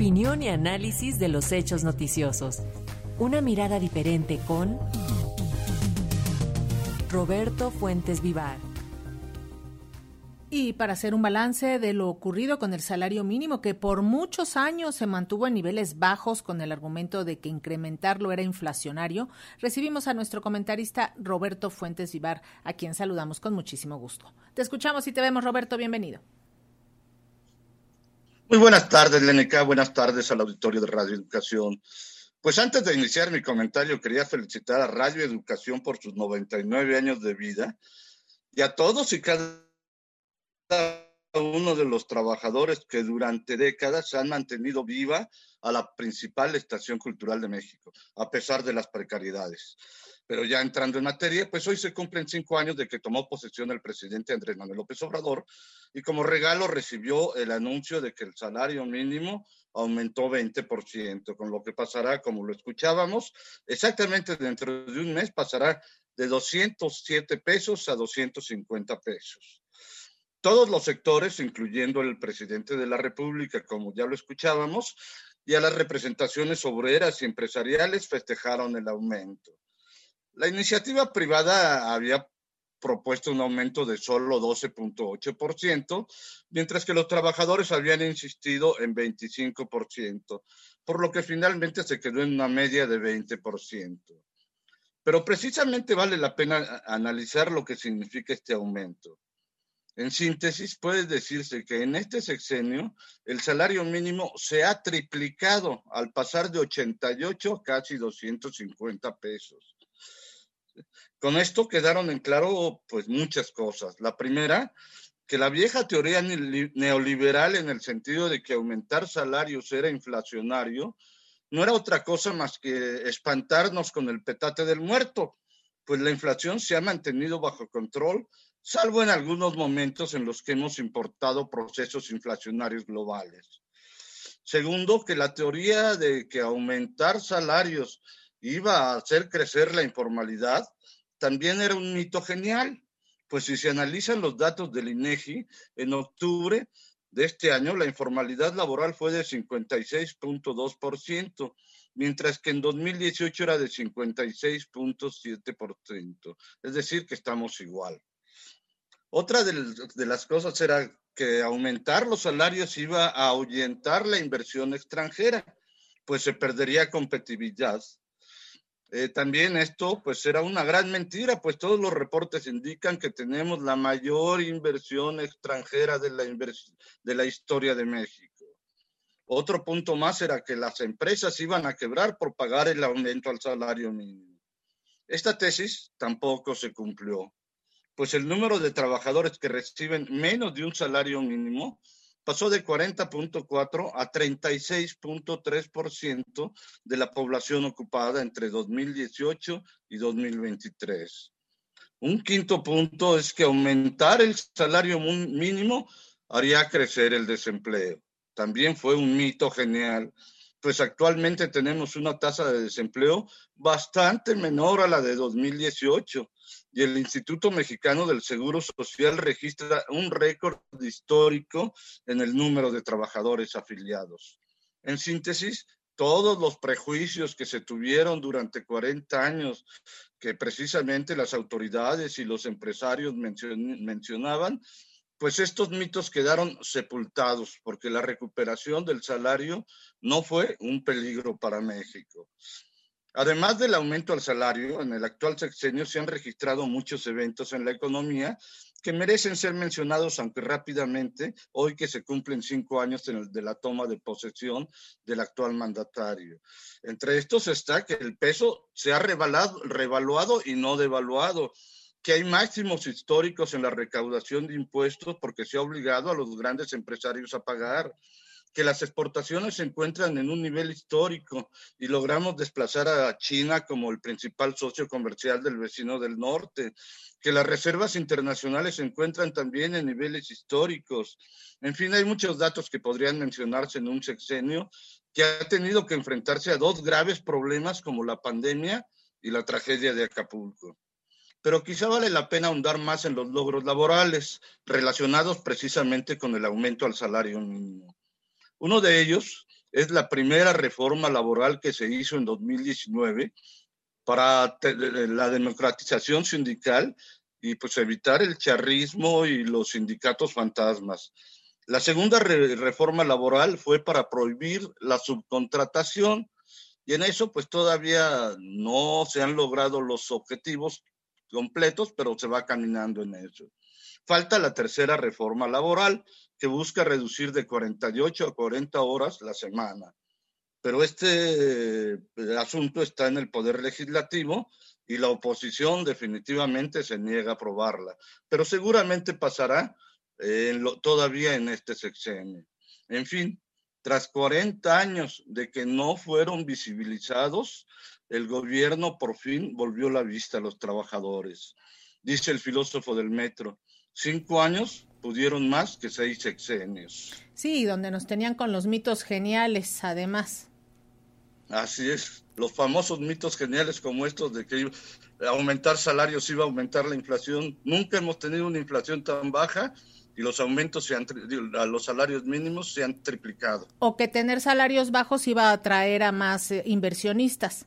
Opinión y análisis de los hechos noticiosos. Una mirada diferente con Roberto Fuentes Vivar. Y para hacer un balance de lo ocurrido con el salario mínimo, que por muchos años se mantuvo en niveles bajos con el argumento de que incrementarlo era inflacionario, recibimos a nuestro comentarista Roberto Fuentes Vivar, a quien saludamos con muchísimo gusto. Te escuchamos y te vemos, Roberto, bienvenido. Muy buenas tardes, LNK, buenas tardes al auditorio de Radio Educación. Pues antes de iniciar mi comentario, quería felicitar a Radio Educación por sus 99 años de vida y a todos y cada uno de los trabajadores que durante décadas han mantenido viva a la principal estación cultural de México, a pesar de las precariedades. Pero ya entrando en materia, pues hoy se cumplen cinco años de que tomó posesión el presidente Andrés Manuel López Obrador y como regalo recibió el anuncio de que el salario mínimo aumentó 20%, con lo que pasará, como lo escuchábamos, exactamente dentro de un mes pasará de 207 pesos a 250 pesos. Todos los sectores, incluyendo el presidente de la República, como ya lo escuchábamos, y a las representaciones obreras y empresariales festejaron el aumento. La iniciativa privada había propuesto un aumento de solo 12.8%, mientras que los trabajadores habían insistido en 25%, por lo que finalmente se quedó en una media de 20%. Pero precisamente vale la pena analizar lo que significa este aumento. En síntesis, puede decirse que en este sexenio el salario mínimo se ha triplicado al pasar de 88 a casi 250 pesos. Con esto quedaron en claro pues muchas cosas. La primera, que la vieja teoría neoliberal en el sentido de que aumentar salarios era inflacionario, no era otra cosa más que espantarnos con el petate del muerto, pues la inflación se ha mantenido bajo control, salvo en algunos momentos en los que hemos importado procesos inflacionarios globales. Segundo, que la teoría de que aumentar salarios iba a hacer crecer la informalidad, también era un mito genial, pues si se analizan los datos del INEGI, en octubre de este año la informalidad laboral fue de 56.2%, mientras que en 2018 era de 56.7%, es decir, que estamos igual. Otra de, las cosas era que aumentar los salarios iba a ahuyentar la inversión extranjera, pues se perdería competitividad eh, también esto pues será una gran mentira, pues todos los reportes indican que tenemos la mayor inversión extranjera de la historia de México. Otro punto más era que las empresas iban a quebrar por pagar el aumento al salario mínimo. Esta tesis tampoco se cumplió, pues el número de trabajadores que reciben menos de un salario mínimo pasó de 40.4 a 36.3% de la población ocupada entre 2018 y 2023. Un quinto punto es que aumentar el salario mínimo haría crecer el desempleo. También fue un mito genial, pues actualmente tenemos una tasa de desempleo bastante menor a la de 2018 y el Instituto Mexicano del Seguro Social registra un récord histórico en el número de trabajadores afiliados. En síntesis, todos los prejuicios que se tuvieron durante 40 años, que precisamente las autoridades y los empresarios mencionaban, pues estos mitos quedaron sepultados porque la recuperación del salario no fue un peligro para México. Además del aumento al salario, en el actual sexenio se han registrado muchos eventos en la economía que merecen ser mencionados, aunque rápidamente, hoy que se cumplen cinco años de la toma de posesión del actual mandatario. Entre estos está que el peso se ha revaluado y no devaluado, que hay máximos históricos en la recaudación de impuestos porque se ha obligado a los grandes empresarios a pagar que las exportaciones se encuentran en un nivel histórico y logramos desplazar a China como el principal socio comercial del vecino del norte, que las reservas internacionales se encuentran también en niveles históricos. En fin, hay muchos datos que podrían mencionarse en un sexenio que ha tenido que enfrentarse a dos graves problemas como la pandemia y la tragedia de Acapulco. Pero quizá vale la pena ahondar más en los logros laborales relacionados precisamente con el aumento al salario mínimo. Uno de ellos es la primera reforma laboral que se hizo en 2019 para la democratización sindical y pues evitar el charrismo y los sindicatos fantasmas. La segunda reforma laboral fue para prohibir la subcontratación y en eso pues todavía no se han logrado los objetivos completos, pero se va caminando en eso. Falta la tercera reforma laboral que busca reducir de 48 a 40 horas la semana. Pero este eh, asunto está en el Poder Legislativo y la oposición definitivamente se niega a aprobarla. Pero seguramente pasará todavía en este sexenio. En fin, tras 40 años de que no fueron visibilizados, el gobierno por fin volvió la vista a los trabajadores. Dice el filósofo del metro, cinco años pudieron más que seis sexenios. Sí, donde nos tenían con los mitos geniales, además. Así es, los famosos mitos geniales como estos de que aumentar salarios iba a aumentar la inflación. Nunca hemos tenido una inflación tan baja y los aumentos se han, a los salarios mínimos se han triplicado. O que tener salarios bajos iba a atraer a más eh, inversionistas.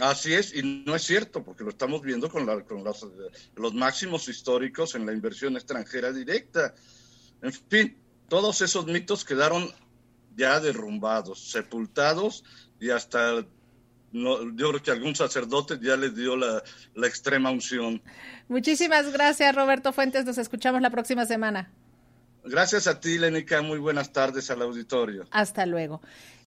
Así es, y no es cierto, porque lo estamos viendo con, con los, los máximos históricos en la inversión extranjera directa. En fin, todos esos mitos quedaron ya derrumbados, sepultados y hasta yo creo que algún sacerdote ya les dio la, la extrema unción. Muchísimas gracias, Roberto Fuentes. Nos escuchamos la próxima semana. Gracias a ti, Lenica. Muy buenas tardes al auditorio. Hasta luego.